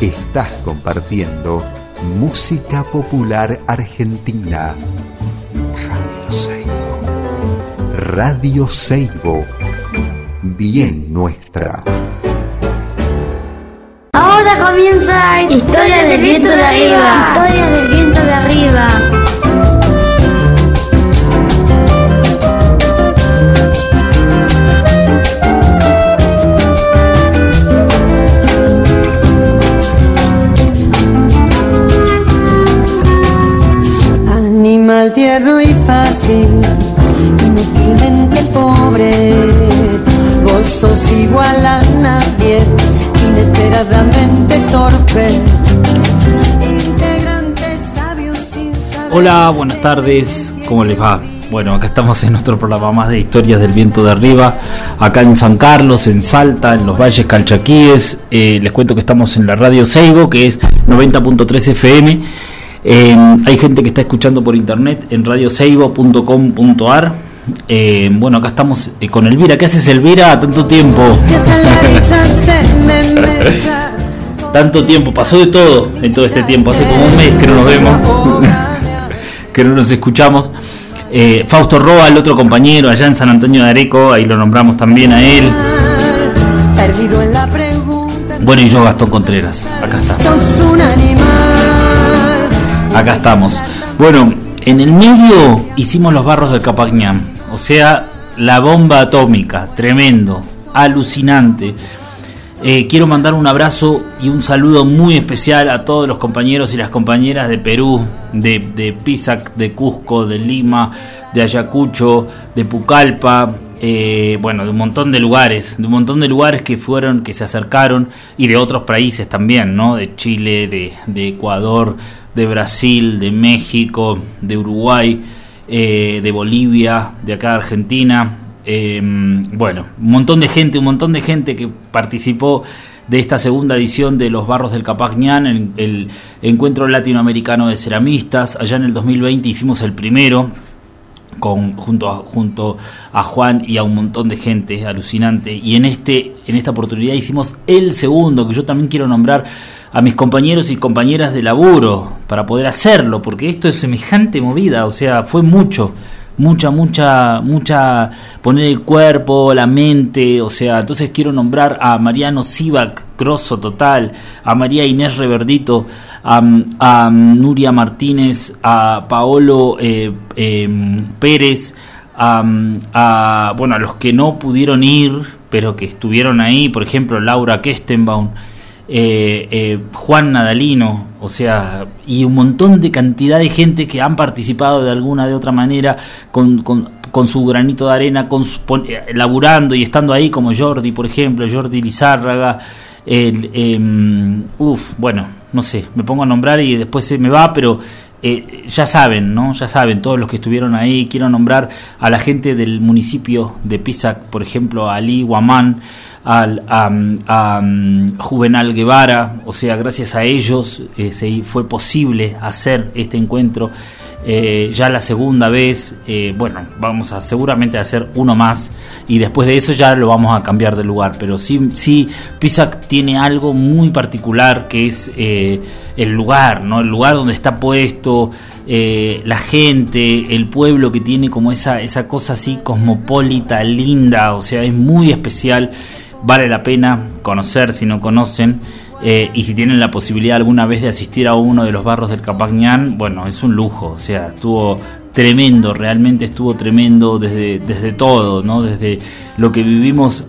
Estás compartiendo música popular argentina. Radio Seibo. Radio Seibo. Bien nuestra. Ahora comienza Historia del viento de arriba. Historia del viento de arriba. Inesperadamente torpe. Integrante sabio sin saber. Hola, buenas tardes, ¿cómo les va? Bueno, acá estamos en nuestro programa más de historias del viento de arriba, acá en San Carlos, en Salta, en los valles calchaquíes. Eh, les cuento que estamos en la radio Seibo, que es 90.3 FM. Eh, hay gente que está escuchando por internet en radioseibo.com.ar. Eh, bueno, acá estamos con Elvira. ¿Qué haces, Elvira? Tanto tiempo. Tanto tiempo, pasó de todo en todo este tiempo. Hace como un mes que no nos vemos, que no nos escuchamos. Eh, Fausto Roa, el otro compañero allá en San Antonio de Areco, ahí lo nombramos también a él. Bueno, y yo, Gastón Contreras, acá animal. Acá estamos. Bueno, en el medio hicimos los barros del Capagñán, o sea, la bomba atómica, tremendo, alucinante. Eh, quiero mandar un abrazo y un saludo muy especial a todos los compañeros y las compañeras de Perú, de, Pisac, de Cusco, de Lima, de Ayacucho, de Pucallpa, eh, bueno, de un montón de lugares, de un montón de lugares que fueron, que se acercaron y de otros países también, ¿no? De Chile, de, de Ecuador, de Brasil, de México, de Uruguay, eh, de Bolivia, de acá de Argentina. Eh, bueno, un montón de gente, un montón de gente que participó de esta segunda edición de Los Barros del Capagñán, el, el Encuentro Latinoamericano de Ceramistas. Allá en el 2020 hicimos el primero, con, junto, a, junto a Juan y a un montón de gente alucinante. Y en, este, en esta oportunidad hicimos el segundo, que yo también quiero nombrar a mis compañeros y compañeras de laburo para poder hacerlo, porque esto es semejante movida, o sea, fue mucho. Mucha, mucha, mucha, poner el cuerpo, la mente, o sea, entonces quiero nombrar a Mariano Sivac, grosso total, a María Inés Reverdito, a, Nuria Martínez, a Paolo eh, eh, Pérez, a, a, bueno, a los que no pudieron ir, pero que estuvieron ahí, por ejemplo, Laura Kestenbaum, eh, eh, Juan Nadalino, o sea, y un montón de cantidad de gente que han participado de alguna de otra manera con, con, con su granito de arena, con su, pon, eh, laburando y estando ahí, como Jordi, por ejemplo, Jordi Lizárraga. El, eh, uf, bueno, no sé, me pongo a nombrar y después se me va, pero eh, ya saben, ¿no? Ya saben, todos los que estuvieron ahí. Quiero nombrar a la gente del municipio de Pisac, por ejemplo, Ali Guamán, al, a, a, Juvenal Guevara, o sea, gracias a ellos eh, se fue posible hacer este encuentro. Eh, ya la segunda vez, eh, bueno, vamos a seguramente hacer uno más y después de eso ya lo vamos a cambiar de lugar, pero sí, sí Pisac tiene algo muy particular que es el lugar, ¿no? El lugar donde está puesto, la gente, el pueblo que tiene como esa, esa cosa así cosmopolita, linda, o sea, es muy especial, vale la pena conocer si no conocen. Eh, y si tienen la posibilidad alguna vez de asistir a uno de los barros del Capagñán, bueno, es un lujo, o sea, estuvo tremendo, realmente estuvo tremendo desde, desde todo, ¿no? Desde lo que vivimos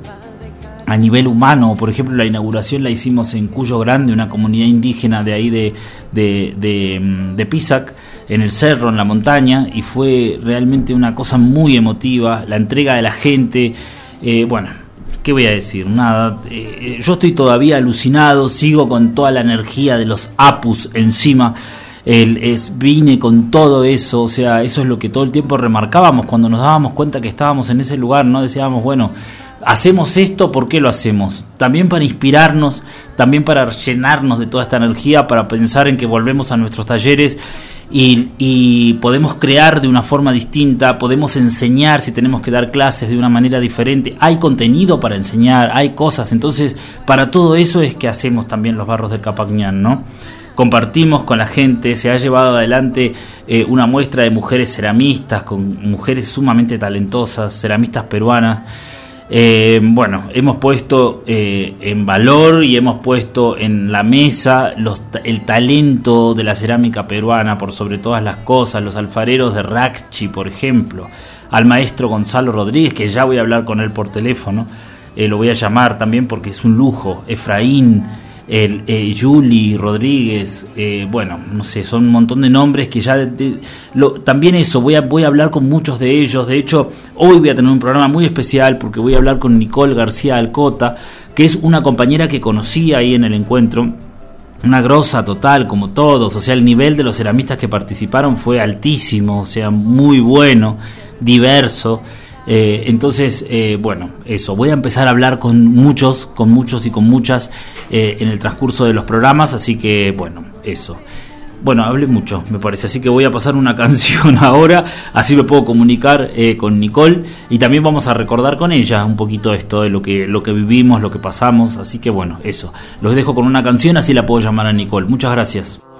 a nivel humano, por ejemplo, la inauguración la hicimos en Cuyo Grande, una comunidad indígena de ahí de, de, de, de Pisac, en el cerro, en la montaña, y fue realmente una cosa muy emotiva, la entrega de la gente, eh, bueno, ¿qué voy a decir? Nada, eh, yo estoy todavía alucinado, sigo con toda la energía de los apus encima. El, vine con todo eso, o sea, eso es lo que todo el tiempo remarcábamos cuando nos dábamos cuenta que estábamos en ese lugar, ¿no? Decíamos, bueno, hacemos esto, ¿por qué lo hacemos? También para inspirarnos, también para llenarnos de toda esta energía, para pensar en que volvemos a nuestros talleres y, y podemos crear de una forma distinta, podemos enseñar si tenemos que dar clases de una manera diferente, hay contenido para enseñar, hay cosas, entonces para todo eso es que hacemos también los barros del Capacñán, ¿no? compartimos con la gente, se ha llevado adelante eh, una muestra de mujeres ceramistas, con mujeres sumamente talentosas, ceramistas peruanas. Eh, bueno, hemos puesto eh, en valor y hemos puesto en la mesa los, el talento de la cerámica peruana por sobre todas las cosas, los alfareros de Rachi, por ejemplo, al maestro Gonzalo Rodríguez, que ya voy a hablar con él por teléfono, lo voy a llamar también porque es un lujo, Efraín, el, eh, Rodríguez, eh, bueno, no sé, son un montón de nombres que ya... lo, también eso, voy a, voy a hablar con muchos de ellos, de hecho, hoy voy a tener un programa muy especial porque voy a hablar con Nicole García Alcota, que es una compañera que conocí ahí en el encuentro, una grosa total, como todos, o sea, el nivel de los ceramistas que participaron fue altísimo, o sea, muy bueno, diverso. Eh, entonces, eh, bueno, eso, voy a empezar a hablar con muchos, con muchos y con muchas eh, en el transcurso de los programas, así que, bueno, eso. Bueno, hablé mucho, me parece, así que voy a pasar una canción ahora, así me puedo comunicar con Nicole y también vamos a recordar con ella un poquito esto de lo que, lo que vivimos, lo que pasamos, así que bueno, eso. Los dejo con una canción, así la puedo llamar a Nicole. Muchas gracias.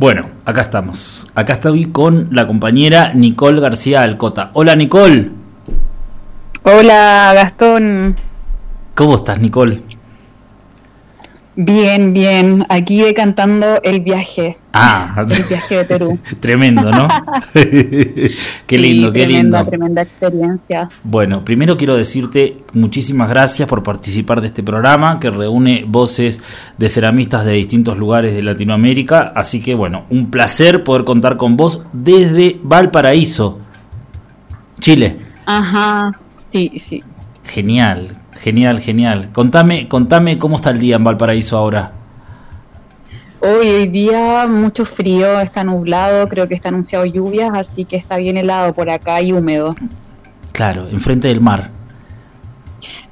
Bueno, acá estamos. Acá estoy con la compañera Nicole García Alcota. Hola Nicole. Hola Gastón. ¿Cómo estás Nicole? Bien, bien. Aquí cantando el viaje. Ah, el viaje de Perú. tremendo, ¿no? qué lindo, Sí, qué tremenda, lindo. Tremenda experiencia. Bueno, primero quiero decirte muchísimas gracias por participar de este programa que reúne voces de ceramistas de distintos lugares de Latinoamérica. Así que bueno, un placer poder contar con vos desde Valparaíso, Chile. Ajá. Sí, sí. Genial, genial, genial. Contame, contame cómo está el día en Valparaíso ahora. Hoy, hoy día mucho frío, está nublado, creo que está anunciado lluvias, así que está bien helado por acá y húmedo. Claro, enfrente del mar.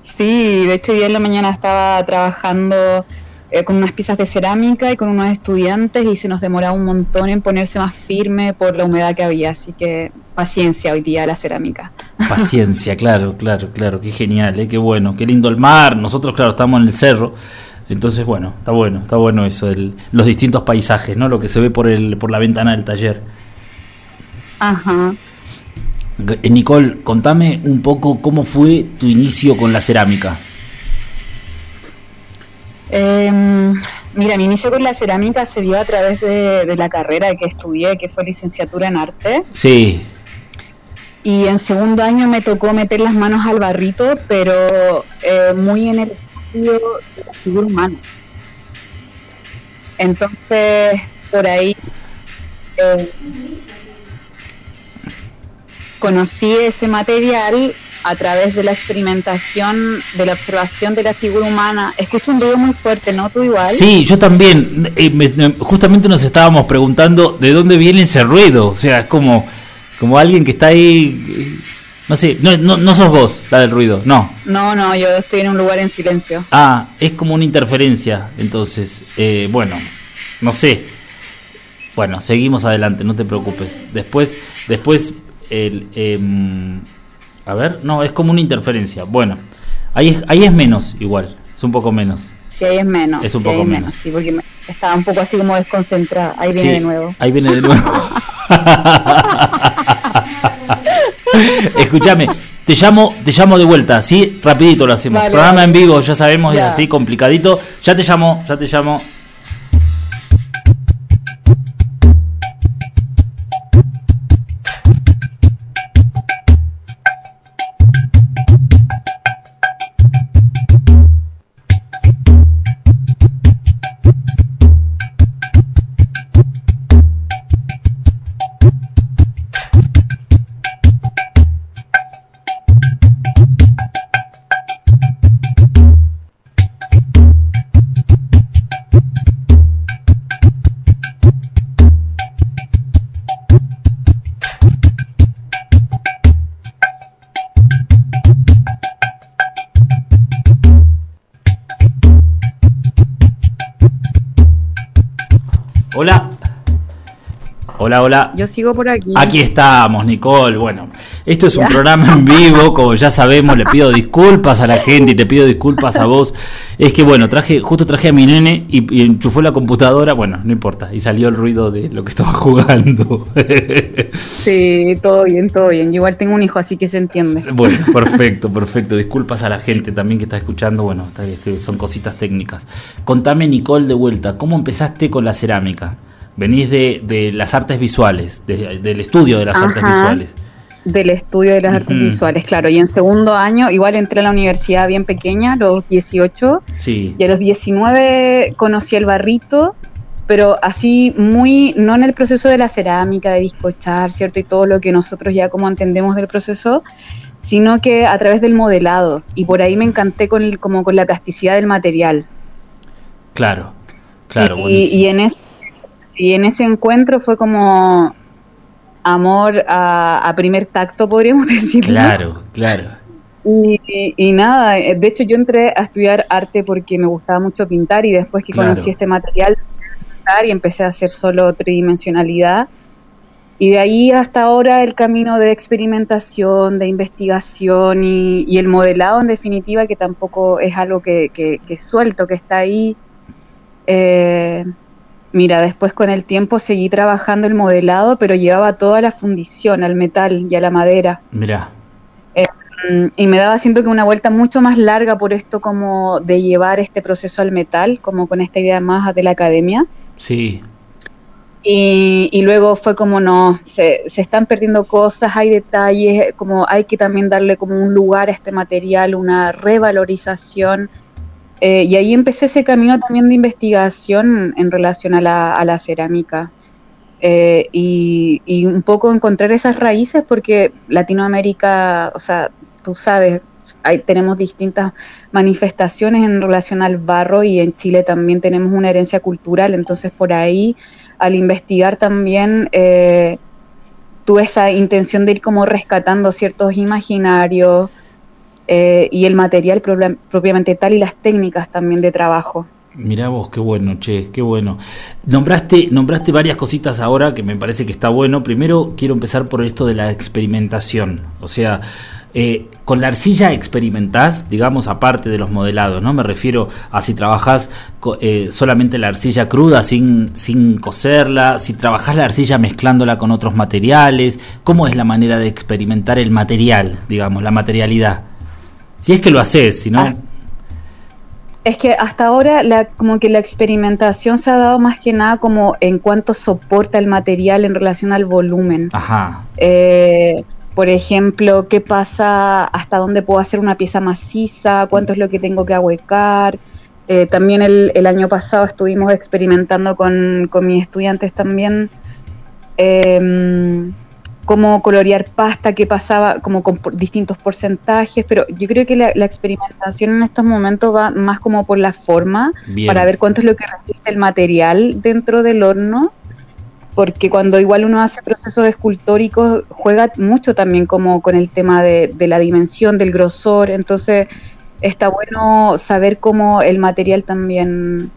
Sí, de hecho, hoy en la mañana estaba trabajando eh, con unas piezas de cerámica y con unos estudiantes y se nos demoraba un montón en ponerse más firme por la humedad que había, así que paciencia hoy día la cerámica. Paciencia, claro, claro, claro, qué genial, ¿eh? qué bueno, qué lindo el mar. Nosotros, claro, estamos en el cerro, entonces, bueno, está bueno, está bueno eso, el- los distintos paisajes, ¿no? Lo que se ve por, el, por la ventana del taller. Ajá. Eh, Nicole, contame un poco cómo fue tu inicio con la cerámica. Eh, mira, mi inicio con la cerámica se dio a través de, de la carrera que estudié, que fue licenciatura en arte. Sí, Y en segundo año me tocó meter las manos al barrito, pero eh, muy en el estudio de la figura humana. Entonces, por ahí eh, conocí ese material a través de la experimentación, de la observación de la figura humana. Escucho un ruido muy fuerte, ¿no? ¿Tú igual? sí, yo también. eh, me- me- justamente nos estábamos preguntando de dónde viene ese ruido. O sea, es como, como alguien que está ahí. eh, No sé, no, no, no sos vos la del ruido, no. No, no, yo estoy en un lugar en silencio. Ah, es como una interferencia. Entonces, eh, bueno, no sé. Bueno, seguimos adelante, no te preocupes. Después, después, el, em, a ver, no, es como una interferencia. Bueno, ahí es, ahí es menos, igual, es un poco menos. Si ahí es menos. Es un sí, poco menos. Sí, porque me- estaba un poco así como desconcentrada. Ahí viene Sí, de nuevo. Ahí viene de nuevo. Escúchame, te llamo, te llamo de vuelta, sí, rapidito lo hacemos. Vale, Programa vale. en vivo, ya sabemos, Ya. es así complicadito. Ya te llamo, ya te llamo. Hola, hola. Yo sigo por aquí. Aquí estamos, Nicole. Bueno, esto es un programa en vivo, como ya sabemos, le pido disculpas a la gente y te pido disculpas a vos. Es que bueno, traje, justo traje a mi nene y, y enchufó la computadora, bueno, no importa, y salió el ruido de lo que estaba jugando. Sí, todo bien, todo bien. Yo igual tengo un hijo, así que se entiende. Bueno, perfecto, perfecto. Disculpas a la gente también que está escuchando. Bueno, está- este, son cositas técnicas. Contame, Nicole, de vuelta, ¿cómo empezaste con la cerámica? Venís de, de las artes visuales, de- del estudio de las artes visuales. Del estudio de las artes visuales, claro. Y en segundo año, igual entré a la universidad bien pequeña, a los 18, Sí, y a los 19 conocí el barrito, pero así muy, no en el proceso de la cerámica, de bizcochar, ¿cierto? Y todo lo que nosotros ya como entendemos del proceso, sino que a través del modelado. Y por ahí me encanté con, el, como con la plasticidad del material. claro, claro, y, buenísimo. y en ese, y en ese encuentro fue como amor a, a primer tacto, podríamos decir. Claro, claro. Y, y- y nada, eh, de hecho yo entré a estudiar arte porque me gustaba mucho pintar y después que Claro. conocí este material pintar y empecé a hacer solo tridimensionalidad. Y de ahí hasta ahora el camino de experimentación, de investigación y, y el modelado en definitiva, que tampoco es algo que, que, que suelto, que está ahí, eh, Mira, después con el tiempo seguí trabajando el modelado, pero llevaba toda la fundición al metal y a la madera. Mira. Mm, y me daba siento que una vuelta mucho más larga por esto como de llevar este proceso al metal, como con esta idea más de la academia. Sí. Y, y luego fue como no, se, se están perdiendo cosas, hay detalles, como hay que también darle como un lugar a este material, una revalorización. Eh, y ahí empecé ese camino también de investigación en relación a la, a la cerámica. Eh, y, y un poco encontrar esas raíces porque Latinoamérica, o sea, tú sabes, hay, tenemos distintas manifestaciones en relación al barro y en Chile también tenemos una herencia cultural, entonces por ahí al investigar también eh, tuve esa intención de ir como rescatando ciertos imaginarios eh, y el material propiam- propiamente tal y las técnicas también de trabajo. Mirá vos, qué bueno, che, qué bueno. Nombraste, nombraste varias cositas ahora que me parece que está bueno. Primero quiero empezar por esto de la experimentación. O sea, eh, con la arcilla experimentás, digamos, aparte de los modelados, ¿no? Me refiero a si trabajás eh, solamente la arcilla cruda sin, sin cocerla, si trabajás la arcilla mezclándola con otros materiales. ¿Cómo es la manera de experimentar el material, digamos, la materialidad? Si es que lo haces, si no... Ah, Es que hasta ahora la, como que la experimentación se ha dado más que nada como en cuánto soporta el material en relación al volumen. Ajá, Eh, por ejemplo, qué pasa, hasta dónde puedo hacer una pieza maciza, cuánto es lo que tengo que ahuecar. Eh, también el, el año pasado estuvimos experimentando con, con mis estudiantes también. Em, cómo colorear pasta, qué pasaba, como con distintos porcentajes, pero yo creo que la, la experimentación en estos momentos va más como por la forma, bien. para ver cuánto es lo que resiste el material dentro del horno, porque cuando igual uno hace procesos escultóricos juega mucho también como con el tema de, de la dimensión, del grosor, entonces está bueno saber cómo el material también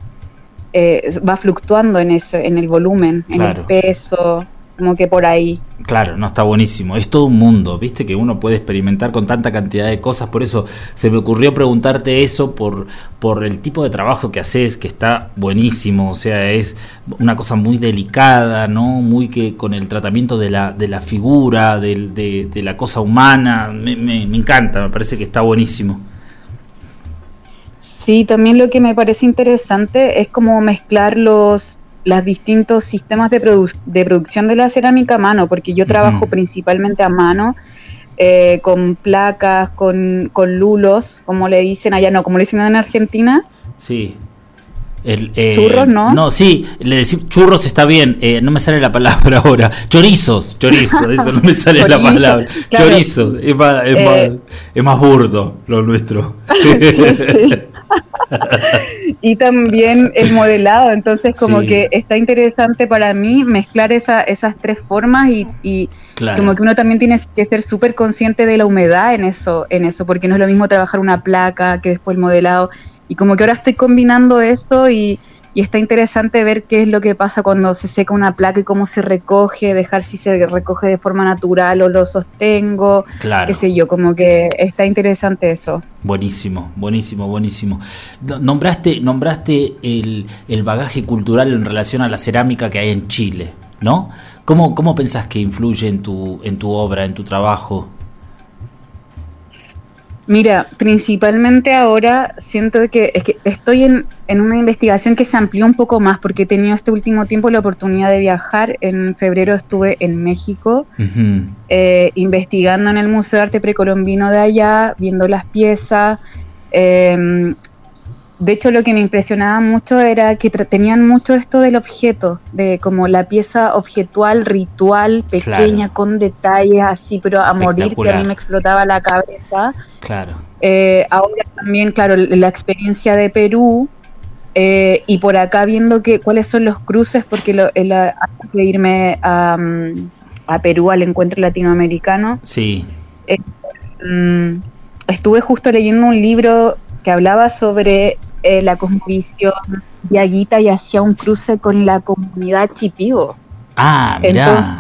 eh, va fluctuando en eso, en el volumen, Claro. en el peso, como que por ahí. Claro, no está buenísimo. Es todo un mundo, viste que uno puede experimentar con tanta cantidad de cosas. Por eso se me ocurrió preguntarte eso por, por el tipo de trabajo que haces, que está buenísimo. O sea, es una cosa muy delicada, ¿no? Muy que con el tratamiento de la, de la figura, de, de la cosa humana. Me, me- me encanta, me parece que está buenísimo. Sí, también lo que me parece interesante es como mezclar los los distintos sistemas de, produ- de producción de la cerámica a mano, porque yo trabajo principalmente a mano, eh, con placas, con, con lulos, como le dicen allá, no, como le dicen en Argentina. Sí. El, eh, Churros, ¿no? No, sí, le decimos churros está bien, eh, no me sale la palabra ahora. Chorizos, chorizo, eso no me sale la palabra. claro. Chorizo, es más, es, Eh. más, es más burdo lo nuestro. Sí, sí. y también el modelado, entonces como Sí. que está interesante para mí mezclar esa, esas tres formas y, y Claro. como que uno también tiene que ser súper consciente de la humedad en eso, en eso, porque no es lo mismo trabajar una placa que después el modelado. Y como que ahora estoy combinando eso y, y está interesante ver qué es lo que pasa cuando se seca una placa y cómo se recoge, dejar si se recoge de forma natural o lo sostengo, Claro. qué sé yo, como que está interesante eso. Buenísimo, buenísimo, buenísimo. No- Nombraste, nombraste el, el bagaje cultural en relación a la cerámica que hay en Chile, ¿no? ¿Cómo, cómo pensás que influye en tu, en tu obra, en tu trabajo? Mira, principalmente ahora siento que, es que estoy en, en una investigación que se amplió un poco más porque he tenido este último tiempo la oportunidad de viajar. En febrero estuve en México eh, investigando en el Museo de Arte Precolombino de allá, viendo las piezas. eh, de hecho, lo que me impresionaba mucho era que tenían mucho esto del objeto, de como la pieza objetual, ritual, pequeña, Claro. con detalles así, pero a morir, que a mí me explotaba la cabeza. Claro. Eh, ahora también, claro, la experiencia de Perú eh, y por acá viendo que cuáles son los cruces, porque lo, el- antes de irme a, mm, a Perú al encuentro latinoamericano, Sí. mm, estuve justo leyendo un libro que hablaba sobre eh, la cosmovisión diaguita y hacía un cruce con la comunidad chipigo. Ah, mirá. Entonces,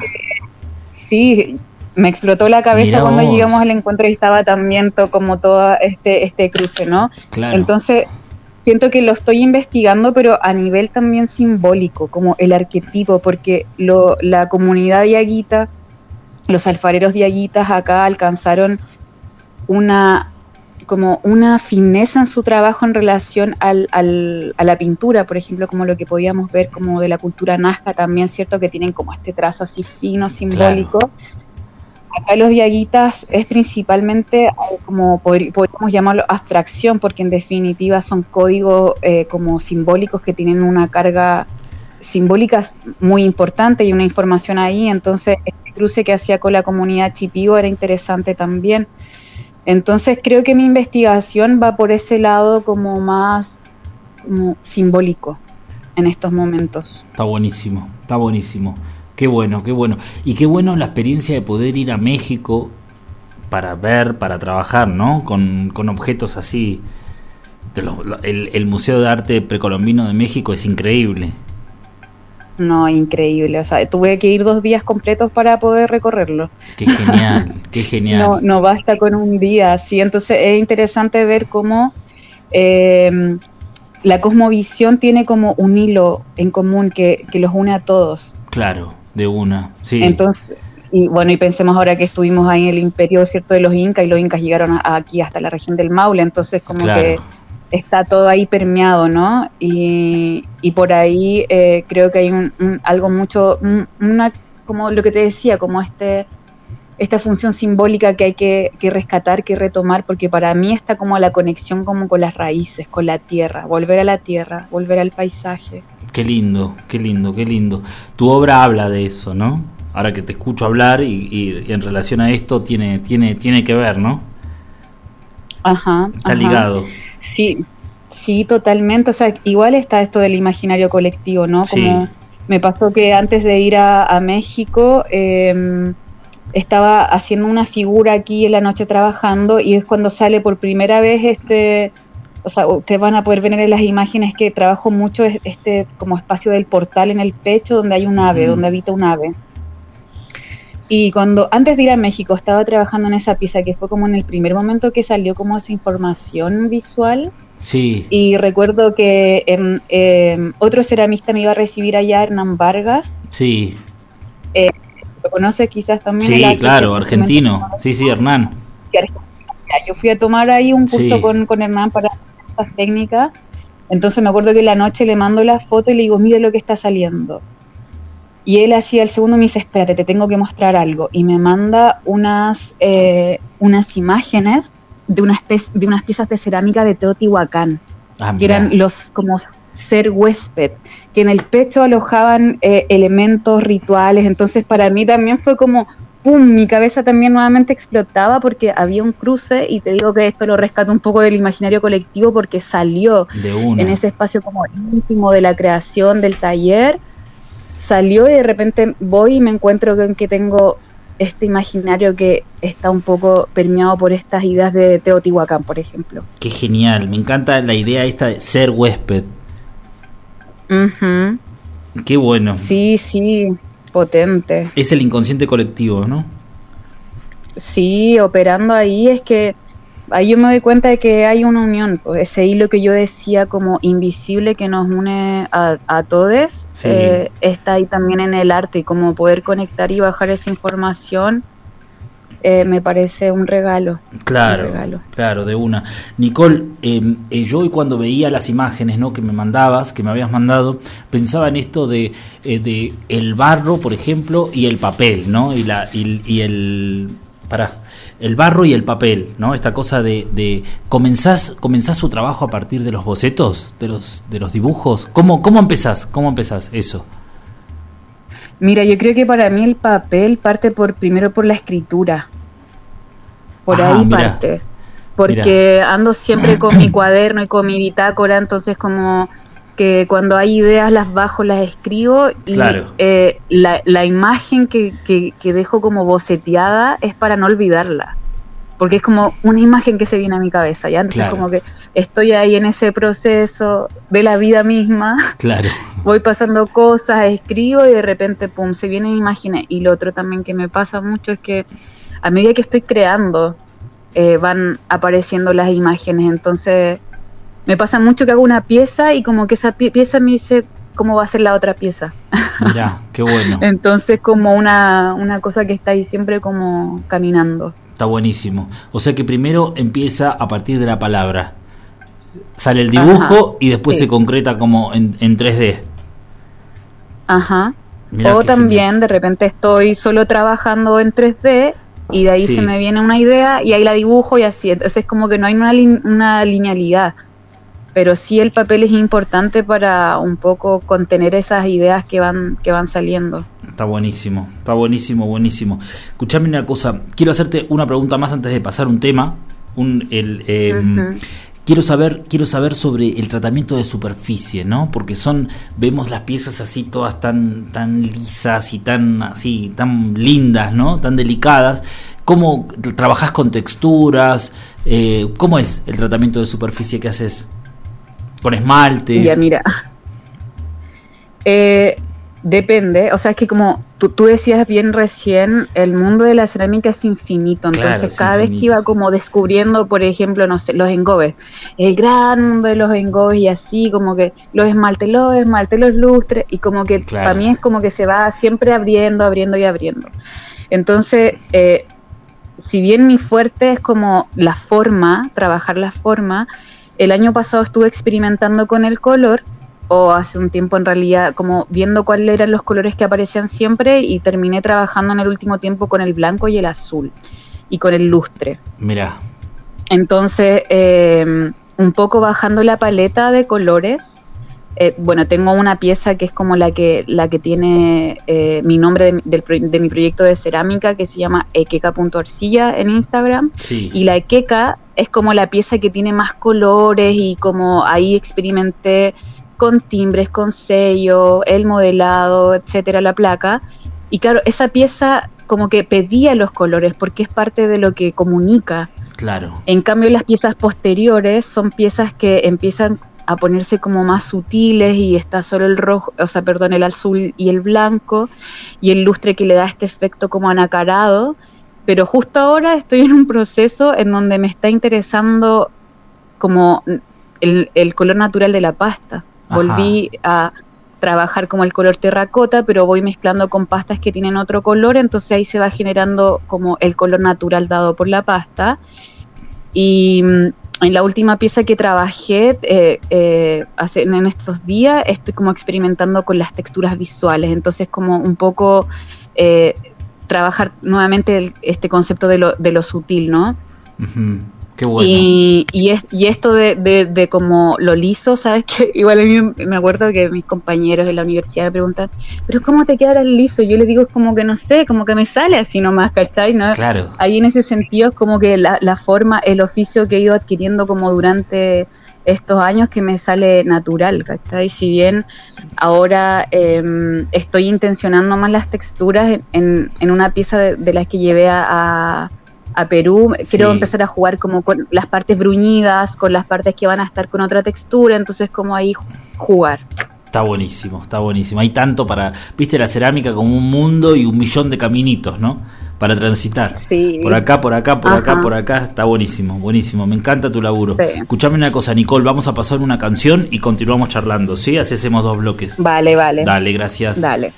Sí, me explotó la cabeza cuando llegamos al encuentro y estaba también to- como todo este, este cruce, ¿no? claro. Entonces, siento que lo estoy investigando, pero a nivel también simbólico, como el arquetipo, porque lo, la comunidad diaguita, los alfareros diaguitas acá alcanzaron una como una fineza en su trabajo en relación al, al, a la pintura, por ejemplo, como lo que podíamos ver como de la cultura nazca también, ¿cierto? Que tienen como este trazo así fino, simbólico. Acá los diaguitas es principalmente eh, como podr- podríamos llamarlo abstracción, porque en definitiva son códigos eh, como simbólicos que tienen una carga simbólica muy importante y una información ahí. Entonces, este cruce que hacía con la comunidad chipío era interesante también. Entonces, creo que mi investigación va por ese lado como más simbólico en estos momentos. Está buenísimo, está buenísimo. Qué bueno, qué bueno. Y qué bueno la experiencia de poder ir a México para ver, para trabajar, ¿no? Con, con objetos así. De los- lo- el, el Museo de Arte Precolombino de México es increíble. No, increíble. O sea, tuve que ir dos días completos para poder recorrerlo. Qué genial, qué genial. No, no basta con un día, sí. Entonces es interesante ver cómo eh, la cosmovisión tiene como un hilo en común que, que los une a todos. Claro, de una. Sí. Entonces, y bueno, y pensemos ahora que estuvimos ahí en el imperio, ¿cierto?, de los incas y los incas llegaron a- aquí hasta la región del Maule, entonces como Claro. que está todo ahí permeado, ¿no? Y, y por ahí eh, creo que hay un, un- algo mucho, un- una, como lo que te decía, como este esta función simbólica que hay que, que rescatar, que retomar, porque para mí está como la conexión como con las raíces, con la tierra, volver a la tierra, volver al paisaje. Qué lindo, qué lindo, qué lindo. Tu obra habla de eso, ¿no? Ahora que te escucho hablar y, y- y en relación a esto tiene, tiene, tiene que ver, ¿no? Ajá. Está ajá. ligado. Sí, sí, totalmente. O sea, igual está esto del imaginario colectivo, ¿no? Sí. Como me pasó que antes de ir a, a México eh, estaba haciendo una figura aquí en la noche trabajando y es cuando sale por primera vez este, o sea, ustedes van a poder ver en las imágenes que trabajo mucho es- este como espacio del portal en el pecho donde hay un ave, donde habita un ave. Y cuando antes de ir a México estaba trabajando en esa pieza que fue como en el primer momento que salió como esa información visual Sí, y recuerdo que em, otro ceramista me iba a recibir allá, Hernán Vargas, sí, lo conoces quizás también. sí, claro, argentino. Sí, sí, Hernán. Yo fui a tomar ahí un curso Sí. con, con Hernán para estas técnicas. Entonces me acuerdo que la noche le mando la foto y le digo, mira lo que está saliendo. Y él hacía el segundo me dice, espérate, te tengo que mostrar algo. Y me manda unas, eh, unas imágenes de, una especie, de unas piezas de cerámica de Teotihuacán. Ah, que eran los como ser huésped, que en el pecho alojaban eh, elementos rituales, entonces para mí también fue como, ¡pum!, mi cabeza también nuevamente explotaba porque había un cruce y te digo que esto lo rescato un poco del imaginario colectivo porque salió de en ese espacio como íntimo de la creación del taller, salió y de repente voy y me encuentro con que tengo este imaginario que está un poco permeado por estas ideas de Teotihuacán, por ejemplo. Qué genial. Me encanta la idea esta de ser huésped. Qué bueno. Sí, sí, potente. Es el inconsciente colectivo, ¿no? Sí, operando ahí es que ahí yo me doy cuenta de que hay una unión, pues ese hilo que yo decía como invisible que nos une a, a todos, Sí. eh, está ahí también en el arte y como poder conectar y bajar esa información eh, me parece un regalo. Claro, Un regalo. claro, de una. Nicole, eh, eh, yo hoy cuando veía las imágenes ¿no? que me mandabas, que me habías mandado, pensaba en esto de, eh, de el barro, por ejemplo, y el papel, ¿no? Y, la, y, y el... Pará, el barro y el papel, ¿no? Esta cosa de, de comenzás, comenzás su trabajo a partir de los bocetos, de los, de los dibujos. ¿Cómo, ¿Cómo empezás? ¿Cómo empezás eso? Mira, yo creo que para mí el papel parte por primero por la escritura. Por Ah, ahí mira. parte. Porque ando siempre con mi cuaderno y con mi bitácora, entonces como que cuando hay ideas las bajo, las escribo y Claro. eh, la, la imagen que, que, que dejo como boceteada es para no olvidarla. Porque es como una imagen que se viene a mi cabeza, ¿ya? Entonces Claro. como que estoy ahí en ese proceso de la vida misma Claro. voy pasando cosas, escribo y de repente, pum, se vienen imágenes. Y lo otro también que me pasa mucho es que a medida que estoy creando, eh, van apareciendo las imágenes. Entonces, me pasa mucho que hago una pieza y como que esa pie- pieza me dice cómo va a ser la otra pieza. Mirá, qué bueno. Entonces como una, una cosa que está ahí siempre como caminando. Está buenísimo. O sea que primero empieza a partir de la palabra. Sale el dibujo Ajá, y después sí. se concreta como en, en 3D. Ajá. Mirá o también genial. de repente estoy solo trabajando en 3D y de ahí Sí. se me viene una idea y ahí la dibujo y así. Entonces es como que no hay una, una linealidad. Pero sí el papel es importante para un poco contener esas ideas que van, que van saliendo. Está buenísimo, está buenísimo, buenísimo. Escuchame una cosa, quiero hacerte una pregunta más antes de pasar un tema. Un, el, eh, Ujú. Quiero saber, quiero saber sobre el tratamiento de superficie, ¿no? Porque son, vemos las piezas así todas tan, tan lisas y tan así, tan lindas, ¿no? Tan delicadas. ¿Cómo trabajas con texturas? Eh, ¿Cómo es el tratamiento de superficie que haces? ¿Con esmaltes? Ya, mira. Eh, depende, o sea, es que como tú, tú decías bien recién, el mundo de la cerámica es infinito, Claro, entonces es cada vez que iba como descubriendo, por ejemplo, no sé, los engobes, el gran mundo de los engobes y así, como que los esmaltes, los esmaltes, los lustres, y como que Claro. para mí es como que se va siempre abriendo, abriendo y abriendo. Entonces, eh, si bien mi fuerte es como la forma, trabajar la forma, el año pasado estuve experimentando con el color, o hace un tiempo en realidad, como viendo cuáles eran los colores que aparecían siempre y terminé trabajando en el último tiempo con el blanco y el azul y con el lustre. Mirá, Entonces, eh, un poco bajando la paleta de colores. Eh, bueno, tengo una pieza que es como la que, la que tiene eh, mi nombre de, mi- del de mi proyecto de cerámica que se llama ekeka.arcilla en Instagram. sí. Y la Ekeka es como la pieza que tiene más colores y como ahí experimenté con timbres, con sello, el modelado, etcétera, la placa. Y claro, esa pieza como que pedía los colores porque es parte de lo que comunica. Claro, En cambio, las piezas posteriores son piezas que empiezan a ponerse como más sutiles y está solo el rojo, o sea, perdón, el azul y el blanco y el lustre que le da este efecto como anacarado. Pero justo ahora estoy en un proceso en donde me está interesando como el, el color natural de la pasta. Ajá. Volví a trabajar como el color terracota, pero voy mezclando con pastas que tienen otro color, entonces ahí se va generando como el color natural dado por la pasta. Y mm, en la última pieza que trabajé eh, eh, hace, en estos días estoy como experimentando con las texturas visuales, entonces como un poco eh, trabajar nuevamente este concepto de lo, de lo sutil, ¿no? Ujú, qué bueno. Y, y, es- y esto de, de, de como lo liso, ¿sabes? que Igual a mí me acuerdo que mis compañeros de la universidad me preguntan, ¿pero cómo te quedará el liso? Yo les digo, es como que no sé, como que me sale así nomás, ¿cachai? ¿No? Claro, Ahí en ese sentido es como que la, la forma, el oficio que he ido adquiriendo como durante estos años que me sale natural, ¿cachai? Si bien ahora eh, estoy intencionando más las texturas en, en- en una pieza de, de las que llevé a, a- Perú, Sí. quiero empezar a jugar como con las partes bruñidas, con las partes que van a estar con otra textura, entonces como ahí ju- jugar. está buenísimo, está buenísimo. Hay tanto para, viste la cerámica como un mundo y un millón de caminitos, ¿no? Para transitar. Sí. Por acá, por acá, por acá, por acá. Está buenísimo, buenísimo. Me encanta tu laburo. Sí. Escuchame una cosa, Nicole. Vamos a pasar una canción y continuamos charlando, ¿sí? Así hacemos dos bloques. Vale, vale. Dale, gracias. Dale.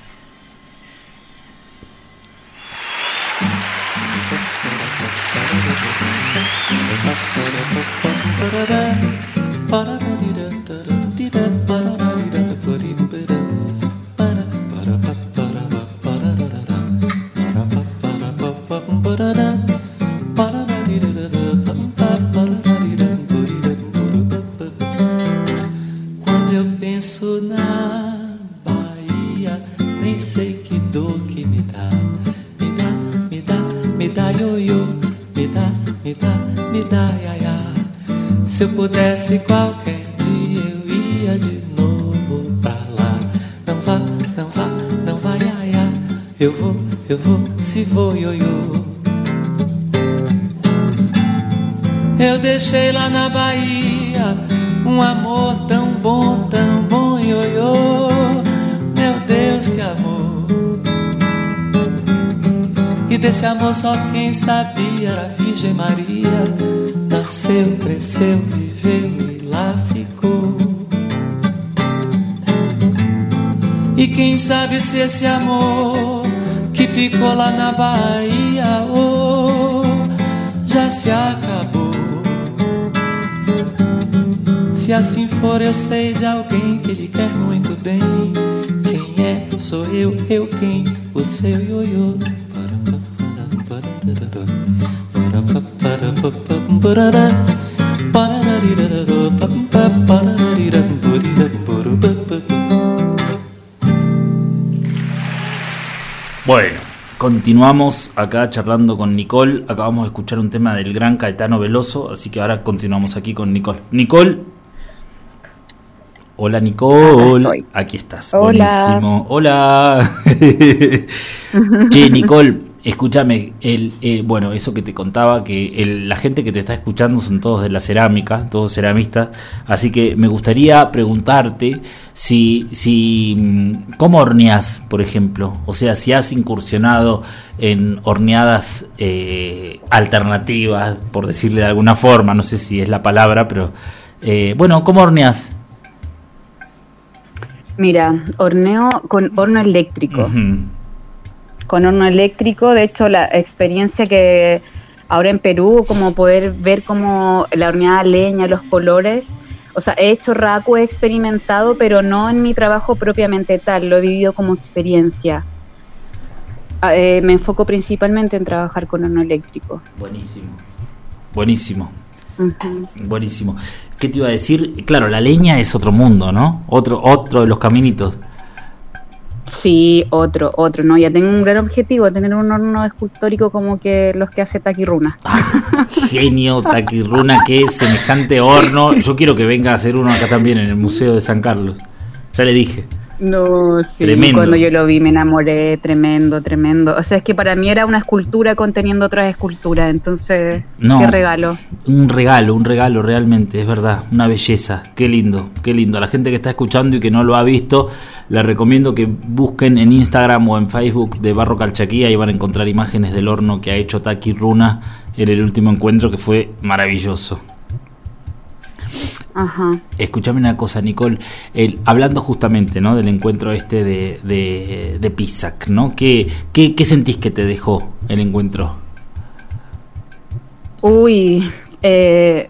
Me dá, me dá iaiá. Se eu pudesse qualquer dia eu ia de novo pra lá. Não vá, não vá, não vá iaiá. Eu vou, eu vou, se vou ioiô. Eu deixei lá na Bahia um amor tão bom, tão bom, ioiô. Meu Deus, que amor. E desse amor só quem sabia era a Virgem Maria. Tá nasceu, cresceu, viveu e lá ficou. E quem sabe se esse amor que ficou lá na Bahia oh, já se acabou. Se assim for, eu sei de alguém que lhe quer muito bem. Quem é? Sou eu, eu quem? O seu ioiô. Bueno, continuamos acá charlando con Nicole. Acabamos de escuchar un tema del gran Caetano Veloso, así que ahora continuamos aquí con Nicole. Nicole. Hola Nicole, aquí estás, Hola. buenísimo. Hola. che, Nicole, escúchame, el, eh, bueno, eso que te contaba, que el- la gente que te está escuchando son todos de la cerámica, todos ceramistas, así que me gustaría preguntarte si, si mm, ¿cómo horneas, por ejemplo? O sea, si has incursionado en horneadas eh, alternativas, por decirle de alguna forma, no sé si es la palabra, pero eh, bueno, ¿cómo horneas? Mira, horneo con horno eléctrico. Con horno eléctrico, de hecho, la experiencia que ahora en Perú, como poder ver como la horneada leña, los colores. O sea, he hecho raku, he experimentado, pero no en mi trabajo propiamente tal, lo he vivido como experiencia. Ah, eh, me enfoco principalmente en trabajar con horno eléctrico. Buenísimo. Buenísimo. Buenísimo. ¿Qué te iba a decir? Claro, la leña es otro mundo, ¿no? Otro, otro de los caminitos. Sí, otro, otro, no, ya tengo un gran objetivo, tener un horno escultórico como que los que hace Takiruna. Ah, genio, Taquirruna, qué semejante horno. Yo quiero que venga a hacer uno acá también en el Museo de San Carlos. Ya le dije. No, sí, Tremendo. cuando yo lo vi me enamoré, tremendo, tremendo. O sea, es que para mí era una escultura conteniendo otras esculturas, entonces, No. qué regalo. Un regalo, un regalo realmente, es verdad, una belleza, qué lindo, qué lindo. A la gente que está escuchando y que no lo ha visto, les recomiendo que busquen en Instagram o en Facebook de Barro Calchaquía y van a encontrar imágenes del horno que ha hecho Taki Runa en el último encuentro que fue maravilloso. Ajá. Escúchame una cosa, Nicole, el- hablando justamente ¿no? del encuentro este de, de, de Pisac, ¿no? ¿Qué, qué, qué sentís que te dejó el encuentro? Uy, eh,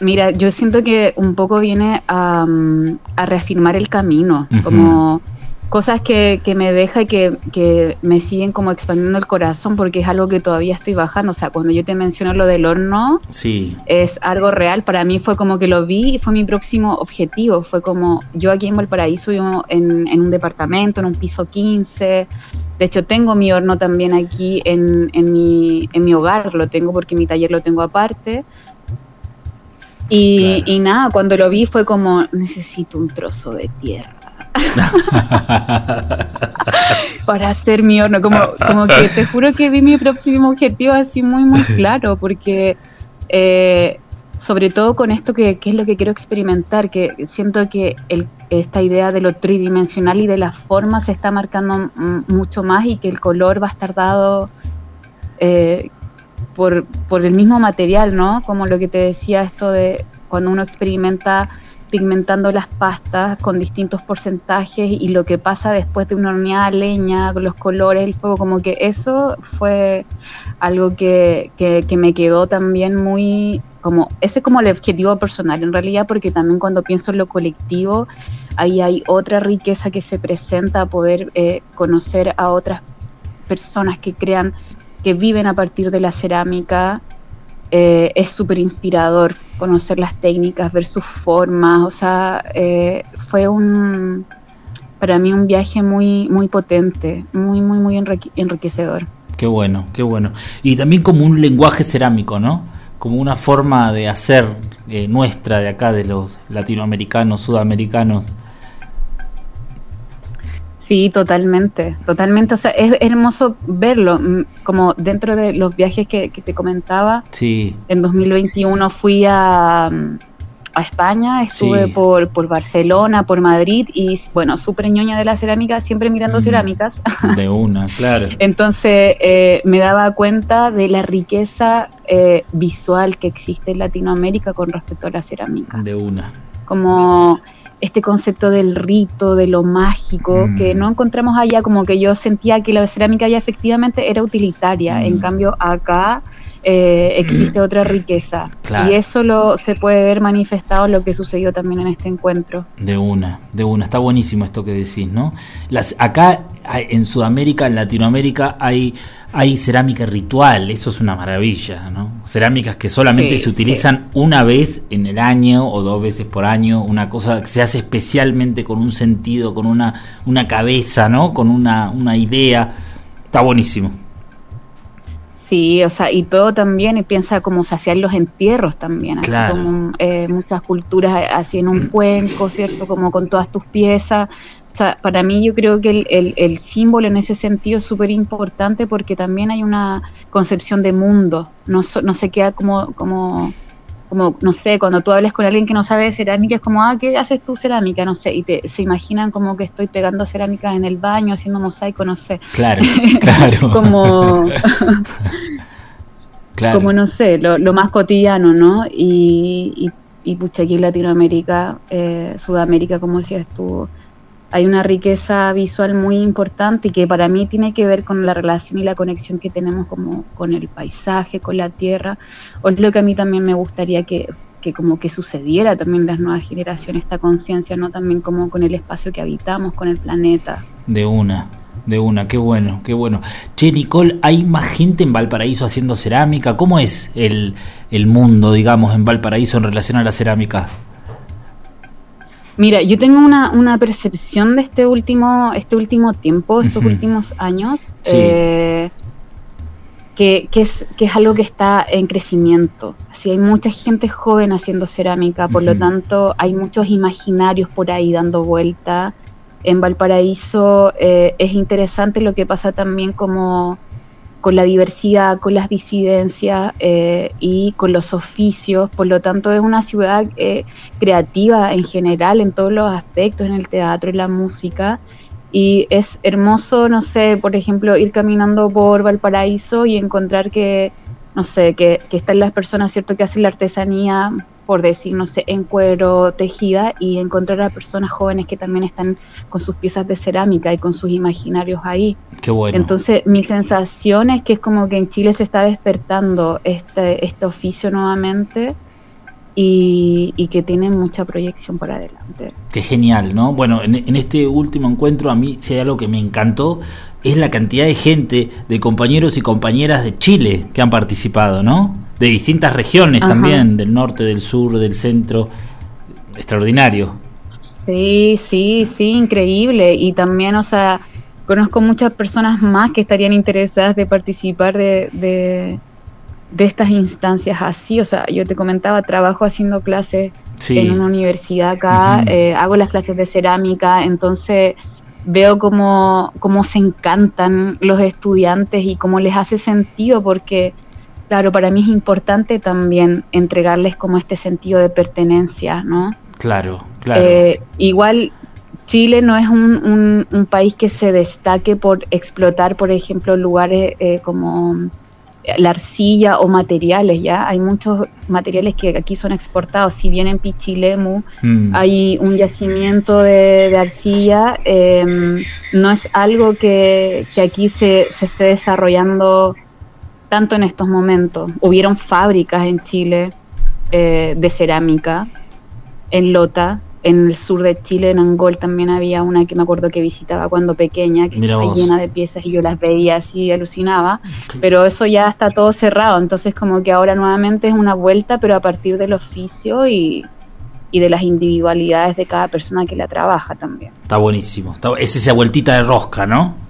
mira, yo siento que un poco viene a, mm, a reafirmar el camino, como cosas que, que me deja y que, que me siguen como expandiendo el corazón porque es algo que todavía estoy bajando. O sea, cuando yo te menciono lo del horno, Sí, es algo real. Para mí fue como que lo vi y fue mi próximo objetivo. Fue como yo aquí en Valparaíso vivo en, en un departamento, en un piso 15. De hecho, tengo mi horno también aquí en, en, mi, en mi hogar. Lo tengo porque mi taller lo tengo aparte. Y, Claro. y nada, cuando lo vi fue como, necesito un trozo de tierra. para hacer mi horno, como, como que te juro que vi mi próximo objetivo así muy, muy claro, porque eh, sobre todo con esto que, que es lo que quiero experimentar, que siento que el- esta idea de lo tridimensional y de la forma se está marcando mucho más y que el color va a estar dado eh, por, por el mismo material, ¿no? Como lo que te decía esto de cuando uno experimenta pigmentando las pastas con distintos porcentajes y lo que pasa después de una horneada leña, con los colores, el fuego, como que eso fue algo que, que, me quedó también muy, como, ese es como el objetivo personal en realidad, porque también cuando pienso en lo colectivo, ahí hay otra riqueza que se presenta a poder eh, conocer a otras personas que crean, que viven a partir de la cerámica, eh, es súper inspirador conocer las técnicas, ver sus formas, o sea, eh, fue un, para mí un viaje muy, muy potente, muy, muy, muy enrique- enriquecedor. qué bueno, qué bueno. Y también como un lenguaje cerámico, ¿no? Como una forma de hacer eh, nuestra de acá, de los latinoamericanos, sudamericanos. Sí, totalmente, totalmente, o sea, es hermoso verlo, mm, como dentro de los viajes que, que te comentaba, Sí, en 2021 fui a, mm, a España, estuve Sí. por, por Barcelona, por Madrid y bueno, súper ñoña de la cerámica, siempre mirando Mm. cerámicas. de una, claro. Entonces eh, me daba cuenta de la riqueza eh, visual que existe en Latinoamérica con respecto a la cerámica. De una. Como este concepto del rito, de lo mágico, Mm. que no encontramos allá, como que yo sentía que la cerámica allá efectivamente era utilitaria, Mm. en cambio acá eh, existe otra riqueza. Claro. Y eso lo, se puede ver manifestado en lo que sucedió también en este encuentro. De una, de una. Está buenísimo esto que decís, ¿no? Las, acá en Sudamérica, en Latinoamérica, hay, hay cerámica ritual. Eso es una maravilla, ¿no? Cerámicas que solamente Sí, se utilizan una vez en el año o dos veces por año. Una cosa que se hace especialmente con un sentido, con una, una cabeza, ¿no? Con una, una idea. Está buenísimo. Sí, o sea, y todo también, y piensa cómo se hacían los entierros también, así como eh, muchas culturas así en un cuenco, ¿cierto? Como con todas tus piezas. O sea, para mí yo creo que el, el- el símbolo en ese sentido es súper importante porque también hay una concepción de mundo, no, so- no se queda como, como, como, no sé, cuando tú hablas con alguien que no sabe de cerámica, es como, ah, ¿qué haces tú cerámica? No sé, y te, se imaginan como que estoy pegando cerámica en el baño, haciendo mosaico, no sé. Claro, claro. Como... claro. como no sé, lo, lo más cotidiano, ¿no? Y, y, y, pucha, aquí en Latinoamérica, eh, Sudamérica, como decías tú, hay una riqueza visual muy importante y que para mí tiene que ver con la relación y la conexión que tenemos como con el paisaje, con la tierra, o es lo que a mí también me gustaría que, que como que sucediera también las nuevas generaciones, esta conciencia, ¿no? También como con el espacio que habitamos, con el planeta. De una, de una, qué bueno, qué bueno. Che, Nicole, ¿hay más gente en Valparaíso haciendo cerámica? ¿Cómo es el, el mundo, digamos, en Valparaíso en relación a la cerámica? Mira, yo tengo una, una percepción de este último, este último tiempo, estos Ujú. últimos años, Sí. eh, que, que es, que es algo que está en crecimiento. Así, hay mucha gente joven haciendo cerámica, por lo Ujú. tanto hay muchos imaginarios por ahí dando vuelta. En Valparaíso eh, es interesante lo que pasa también como con la diversidad, con las disidencias eh, y con los oficios. Por lo tanto, es una ciudad eh, creativa en general, en todos los aspectos, en el teatro, en la música. Y es hermoso, no sé, por ejemplo, ir caminando por Valparaíso y encontrar que, no sé, que, que están las personas, ¿cierto?, que hacen la artesanía, por decir, no sé, en cuero, tejida, y encontrar a personas jóvenes que también están con sus piezas de cerámica y con sus imaginarios ahí. Qué bueno. Entonces, mi sensación es que es como que en Chile se está despertando este, este oficio nuevamente y, y que tiene mucha proyección para adelante. Qué genial, ¿no? Bueno, en, en este último encuentro a mí, si hay algo que me encantó, es la cantidad de gente, de compañeros y compañeras de Chile que han participado, ¿no? De distintas regiones Ajá. también, del norte, del sur, del centro. Extraordinario. Sí, sí, sí, increíble. Y también, o sea, conozco muchas personas más que estarían interesadas de participar de, de, de estas instancias así. O sea, yo te comentaba, trabajo haciendo clases Sí. en una universidad acá, eh, hago las clases de cerámica, entonces veo cómo, cómo se encantan los estudiantes y cómo les hace sentido, porque, claro, para mí es importante también entregarles como este sentido de pertenencia, ¿no? Claro, claro. Eh, igual Chile no es un, un- un país que se destaque por explotar, por ejemplo, lugares eh, como la arcilla o materiales, ¿ya? Hay muchos materiales que aquí son exportados, si bien en Pichilemu Mm. hay un yacimiento de, de arcilla, eh, no es algo que, que aquí se, se esté desarrollando tanto en estos momentos. Hubieron fábricas en Chile eh, de cerámica, en Lota, en el sur de Chile, en Angol también había una que me acuerdo que visitaba cuando pequeña, que Mira estaba vos. llena de piezas y yo las veía así y alucinaba, pero eso ya está todo cerrado, entonces como que ahora nuevamente es una vuelta, pero a partir del oficio y, y de las individualidades de cada persona que la trabaja también. Está buenísimo. Es esa vueltita de rosca, ¿no?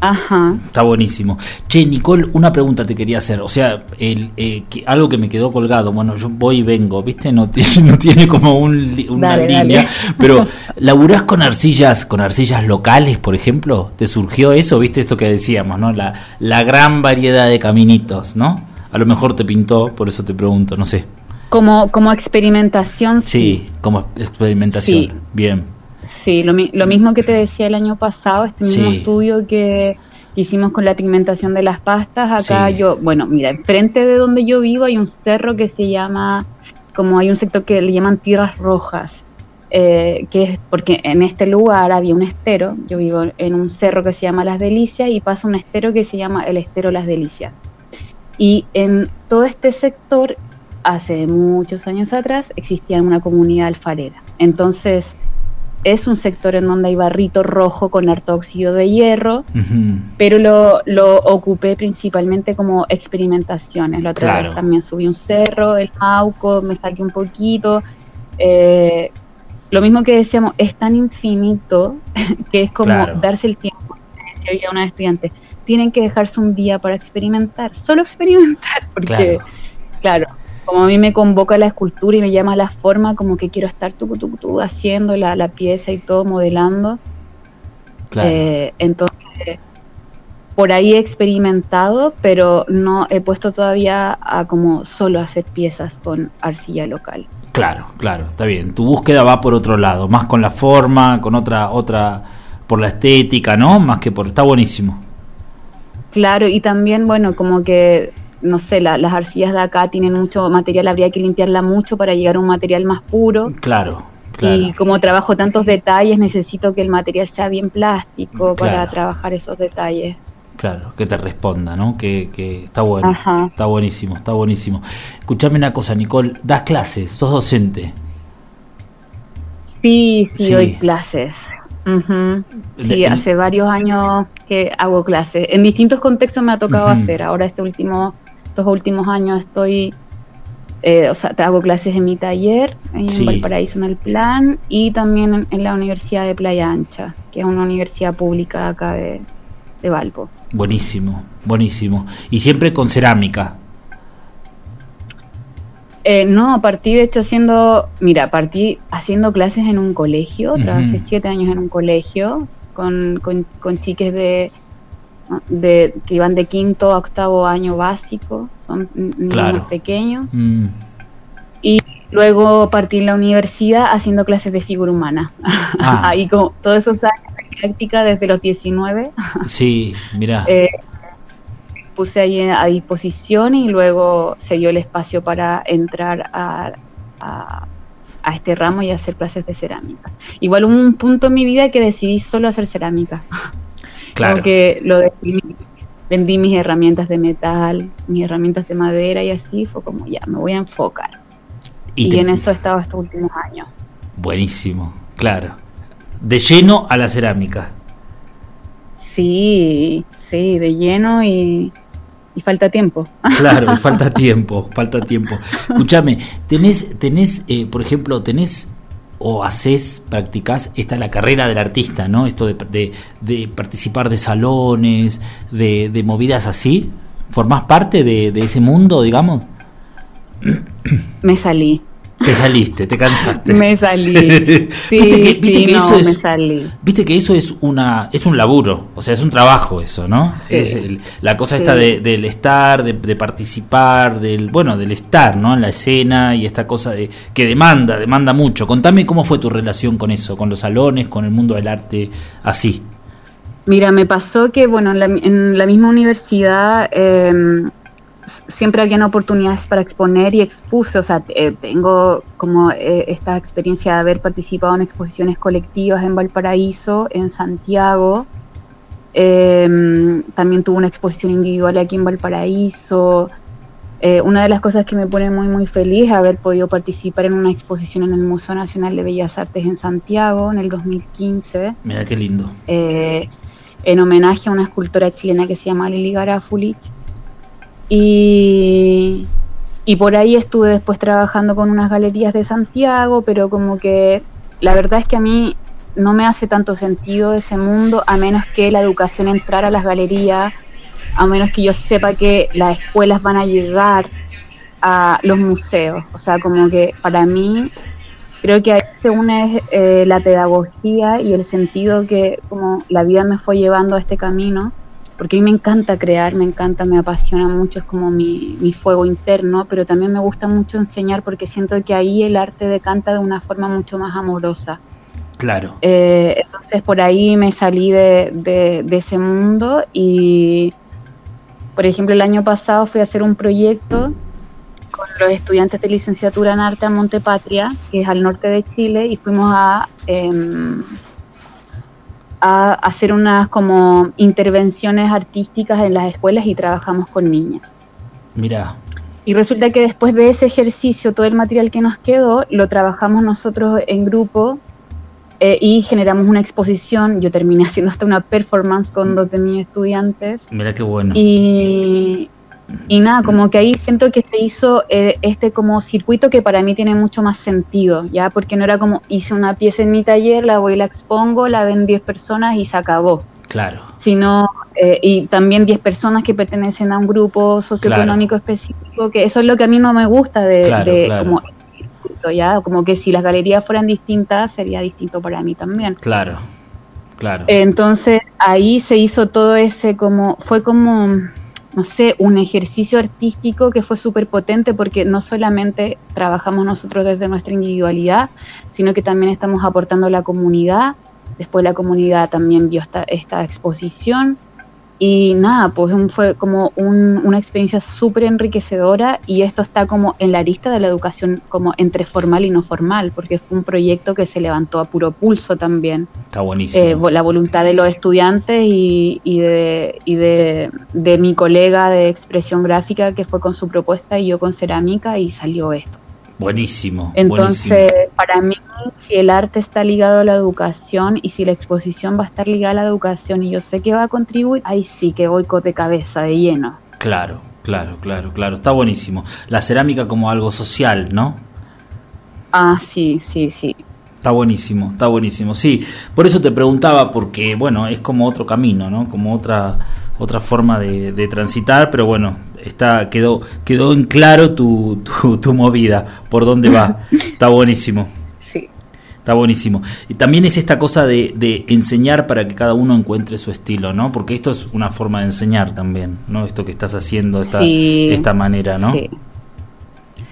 Ajá. Está buenísimo. Che, Nicole, una pregunta te quería hacer. O sea, el, eh, que- algo que me quedó colgado. Bueno, yo voy y vengo, ¿viste? No, no tiene como un una Dale, dale. línea. Pero, ¿laburás con arcillas, con arcillas locales, por ejemplo? ¿Te surgió eso? ¿Viste esto que decíamos, no? La, la gran variedad de caminitos, ¿no? A lo mejor te pintó, por eso te pregunto, no sé. Como, como experimentación, sí. Sí, como experimentación. Sí. Bien. Sí, lo, mi- lo mismo que te decía el año pasado, este mismo Sí. estudio que que hicimos con la pigmentación de las pastas. Acá Sí. yo, bueno, mira, enfrente de donde yo vivo hay un cerro que se llama, como hay un sector que le llaman tierras rojas. eh, que es porque en este lugar había un estero, yo vivo en un cerro que se llama Las Delicias y pasa un estero que se llama el estero Las Delicias. Y en todo este sector, hace muchos años atrás, existía una comunidad alfarera. Entonces, es un sector en donde hay barrito rojo con harto óxido de hierro, pero lo, lo ocupé principalmente como experimentaciones. La otra Claro. vez también subí un cerro, el Mauco, me saqué un poquito. eh, lo mismo que decíamos, es tan infinito que es como Claro. darse el tiempo. Decía una estudiante, tienen que dejarse un día para experimentar, solo experimentar, porque, Claro. claro, como a mí me convoca la escultura y me llama la forma, como que quiero estar tu, tu, tu, haciendo la, la pieza y todo, modelando. Claro. Eh, entonces, por ahí he experimentado, pero no he puesto todavía a como solo hacer piezas con arcilla local. Claro, claro, está bien. Tu búsqueda va por otro lado, más con la forma, con otra, otra, por la estética, ¿no? Más que por. Está buenísimo. Claro, y también, bueno, como que, no sé, la- las arcillas de acá tienen mucho material, habría que limpiarla mucho para llegar a un material más puro. Claro, claro. Y como trabajo tantos detalles, necesito que el material sea bien plástico para trabajar esos detalles. Claro, que te responda, ¿no? Que, que está bueno. Ajá. Está buenísimo, está buenísimo. Escuchame una cosa, Nicole. Das clases, sos docente. Sí, sí, Sí. doy clases. Sí, hace varios años que hago clases. En distintos contextos me ha tocado hacer. Ahora este último, estos últimos años estoy, eh, o sea, te hago clases en mi taller ahí Sí. en Valparaíso en el Plan y también en, en la Universidad de Playa Ancha, que es una universidad pública acá de, de Valpo. Buenísimo, buenísimo. Y siempre con cerámica. Eh, no, partí de hecho haciendo, mira, partí haciendo clases en un colegio, trabajé siete años en un colegio con, con, con chiques de, de que iban de quinto a octavo año básico, son niños Claro. pequeños. Mm, Y luego partí en la universidad haciendo clases de figura humana. Ah. Ahí como todos esos años de práctica desde los 19 sí, mira. eh, puse ahí a disposición y luego se dio el espacio para entrar a, a- a este ramo y hacer clases de cerámica. Igual hubo un punto en mi vida que decidí solo hacer cerámica. claro. Como que lo decidí, vendí mis herramientas de metal, mis herramientas de madera y así fue como ya, me voy a enfocar. Y, te- en eso he estado estos últimos años. Buenísimo, claro. De lleno a la cerámica. Sí, sí, de lleno y, y falta tiempo. Claro, y falta tiempo, falta tiempo. Escúchame, tenés, tenés, eh, por ejemplo, tenés o haces, practicás, esta es la carrera del artista, ¿no? Esto de, de- participar de salones, de, de movidas así. ¿Formás parte de, de ese mundo, digamos? Me salí, Te saliste, te cansaste. me salí. Sí, Viste que- viste sí, que no, eso es- me salí. Viste que eso es una es un laburo, o sea, es un trabajo eso, ¿no? Sí. Es el- la cosa Sí. esta de- del estar, de, de participar, del bueno, del estar, ¿no? En la escena y esta cosa de que demanda, demanda mucho. Contame cómo fue tu relación con eso, con los salones, con el mundo del arte, así. Mira, me pasó que, bueno, en la, en la misma universidad eh, siempre habían oportunidades para exponer y expuse, o sea, eh, tengo como eh, esta experiencia de haber participado en exposiciones colectivas en Valparaíso, en Santiago, eh, también tuve una exposición individual aquí en Valparaíso. Eh, una de las cosas que me pone muy muy feliz es haber podido participar en una exposición en el Museo Nacional de Bellas Artes en Santiago en el 2015 Mira qué lindo. eh, en homenaje a una escultora chilena que se llama Lili Garafulich. Y, y por ahí estuve después trabajando con unas galerías de Santiago, pero como que la verdad es que a mí no me hace tanto sentido ese mundo a menos que la educación entrara a las galerías, a menos que yo sepa que las escuelas van a llegar a los museos. O sea, como que para mí creo que ahí se une eh, la pedagogía y el sentido que como la vida me fue llevando a este camino, porque a mí me encanta crear, me encanta, me apasiona mucho, es como mi, mi fuego interno, pero también me gusta mucho enseñar porque siento que ahí el arte decanta de una forma mucho más amorosa. Claro. Eh, entonces por ahí me salí de, de- de ese mundo y, por ejemplo, el año pasado fui a hacer un proyecto con los estudiantes de licenciatura en arte a Montepatria, que es al norte de Chile, y fuimos a, em, a hacer unas como intervenciones artísticas en las escuelas y trabajamos con niñas. Mira, Y resulta que después de ese ejercicio, todo el material que nos quedó, lo trabajamos nosotros en grupo eh, y generamos una exposición. Yo terminé haciendo hasta una performance con dos de mis estudiantes. mira qué bueno. Y, y nada, como que ahí siento que se hizo eh, este como circuito que para mí tiene mucho más sentido, ¿ya? Porque no era como hice una pieza en mi taller, la voy y la expongo, la ven 10 personas y se acabó. Claro, Sino, eh, y también 10 personas que pertenecen a un grupo socioeconómico específico, que eso es lo que a mí no me gusta de, Claro, de claro. como, ¿ya? como que si las galerías fueran distintas, sería distinto para mí también. claro, claro. Entonces ahí se hizo todo ese como, fue como, no sé, un ejercicio artístico que fue súper potente porque no solamente trabajamos nosotros desde nuestra individualidad, sino que también estamos aportando a la comunidad. Después la comunidad también vio esta, esta exposición y nada, pues un- fue como un- una experiencia súper enriquecedora y esto está como en la lista de la educación como entre formal y no formal, porque fue un proyecto que se levantó a puro pulso también Está buenísimo. eh, la voluntad de los estudiantes y, y de, y de, de mi colega de expresión gráfica que fue con su propuesta y yo con cerámica y salió esto. Buenísimo. Entonces, buenísimo. para mí, si el arte está ligado a la educación y si la exposición va a estar ligada a la educación y yo sé que va a contribuir, ahí sí que voy de cabeza, de lleno. Claro, claro, claro, claro. Está buenísimo. La cerámica como algo social, ¿no? Ah, sí, sí, sí. Está buenísimo, está buenísimo. Sí, por eso te preguntaba, porque bueno, es como otro camino, ¿no? Como otra, otra forma de, de transitar, pero bueno, está, quedó, quedó en claro tu, tu, tu movida, por dónde va. Está buenísimo. Sí. Está buenísimo. Y también es esta cosa de, de enseñar para que cada uno encuentre su estilo, ¿no? Porque esto es una forma de enseñar también, ¿no? Esto que estás haciendo, esta, Sí. esta manera, ¿no? Sí.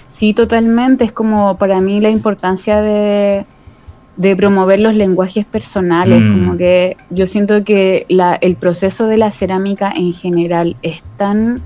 Sí, totalmente. Es como para mí la importancia de, de promover los lenguajes personales. Mm. Como que yo siento que la, el proceso de la cerámica en general es tan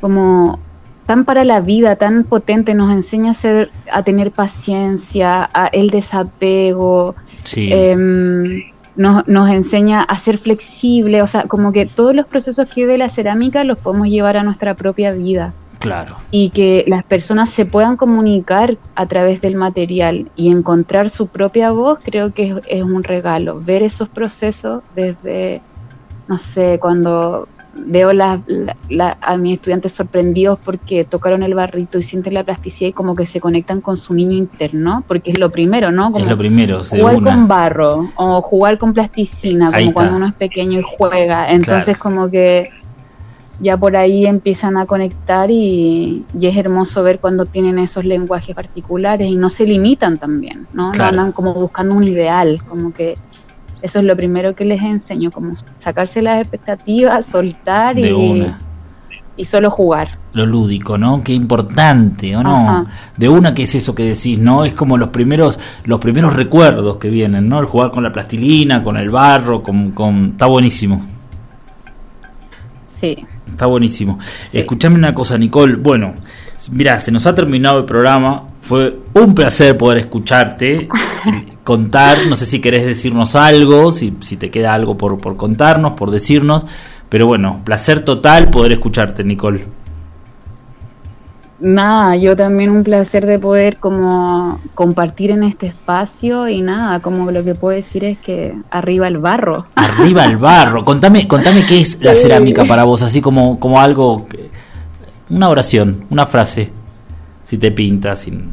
como tan para la vida, tan potente, nos enseña a ser, a tener paciencia, a el desapego, Sí, Em, nos, nos enseña a ser flexible, o sea, como que todos los procesos que vive la cerámica los podemos llevar a nuestra propia vida claro. y que las personas se puedan comunicar a través del material y encontrar su propia voz, creo que es, es un regalo. Ver esos procesos desde, no sé, cuando veo la- la- la- a mis estudiantes sorprendidos porque tocaron el barrito y sienten la plasticidad y como que se conectan con su niño interno, porque es lo primero, ¿no? Como es lo primero, jugar una. con barro o jugar con plasticina, Ahí como está. cuando uno es pequeño y juega. Entonces Claro. como que ya por ahí empiezan a conectar y, y es hermoso ver cuando tienen esos lenguajes particulares y no se limitan también, ¿no? Claro. No andan como buscando un ideal, como que eso es lo primero que les enseño, como sacarse las expectativas, soltar De y, una. y solo jugar. Lo lúdico, ¿no? Qué importante, ¿o no? Ajá. De una que es eso que decís, ¿no? Es como los primeros, los primeros recuerdos que vienen, ¿no? El jugar con la plastilina, con el barro, con, con... está buenísimo. Sí. Está buenísimo. Escuchame una cosa, Nicole. Bueno, mira, se nos ha terminado el programa. Fue un placer poder escucharte, contar. No sé si querés decirnos algo, si, si te queda algo por, por contarnos, por decirnos. Pero bueno, placer total poder escucharte, Nicole. Nada, yo también un placer de poder como compartir en este espacio y nada, como lo que puedo decir es que arriba el barro. Arriba el barro. Contame, contame qué es la cerámica para vos, así como, como algo, una oración, una frase, si te pintas. sin-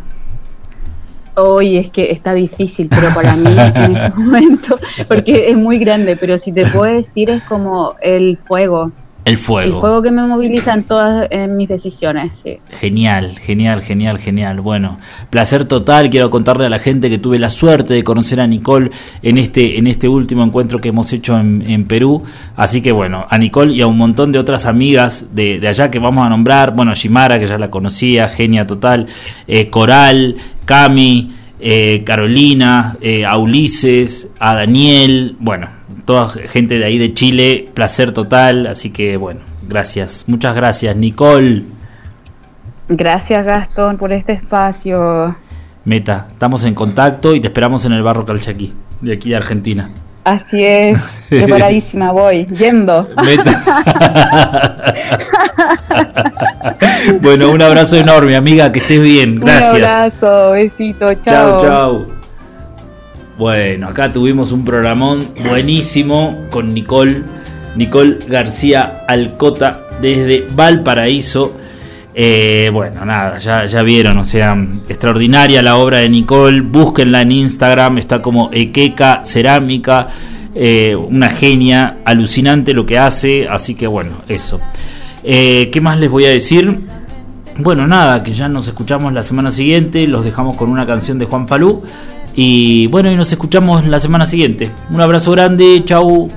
Hoy es que está difícil, pero para mí en este momento, porque es muy grande, pero si te puedo decir es como el fuego, El fuego. el fuego que me moviliza en todas en mis decisiones, sí. Genial, genial, genial, genial. Bueno, placer total. Quiero contarle a la gente que tuve la suerte de conocer a Nicole en este, en este último encuentro que hemos hecho en, en Perú. Así que bueno, a Nicole y a un montón de otras amigas de, de allá que vamos a nombrar. Bueno, Shimara, que ya la conocía, genia total. eh, Coral, Cami, eh, Carolina, eh, a Ulises, a Daniel. Bueno, toda gente de ahí de Chile. Placer total. Así que bueno, gracias. Muchas gracias, Nicole. Gracias Gastón por este espacio. Meta, estamos en contacto y te esperamos en el barro Calchaquí, de aquí de Argentina. Así es, preparadísima voy, yendo. Meta. bueno, un abrazo enorme, amiga, que estés bien. Gracias. Un abrazo, besito, Chao, chao. chao. Bueno, acá tuvimos un programón buenísimo con Nicole, Nicole García Alcota desde Valparaíso. Eh, bueno, nada, ya, vieron, o sea, extraordinaria la obra de Nicole. Búsquenla en Instagram, está como Equeca Cerámica, eh, una genia, alucinante lo que hace. Así que bueno, eso. Eh, ¿Qué más les voy a decir? Bueno, nada, que ya nos escuchamos la semana siguiente. Los dejamos con una canción de Juan Falú. Y bueno, y nos escuchamos la semana siguiente. Un abrazo grande, chau.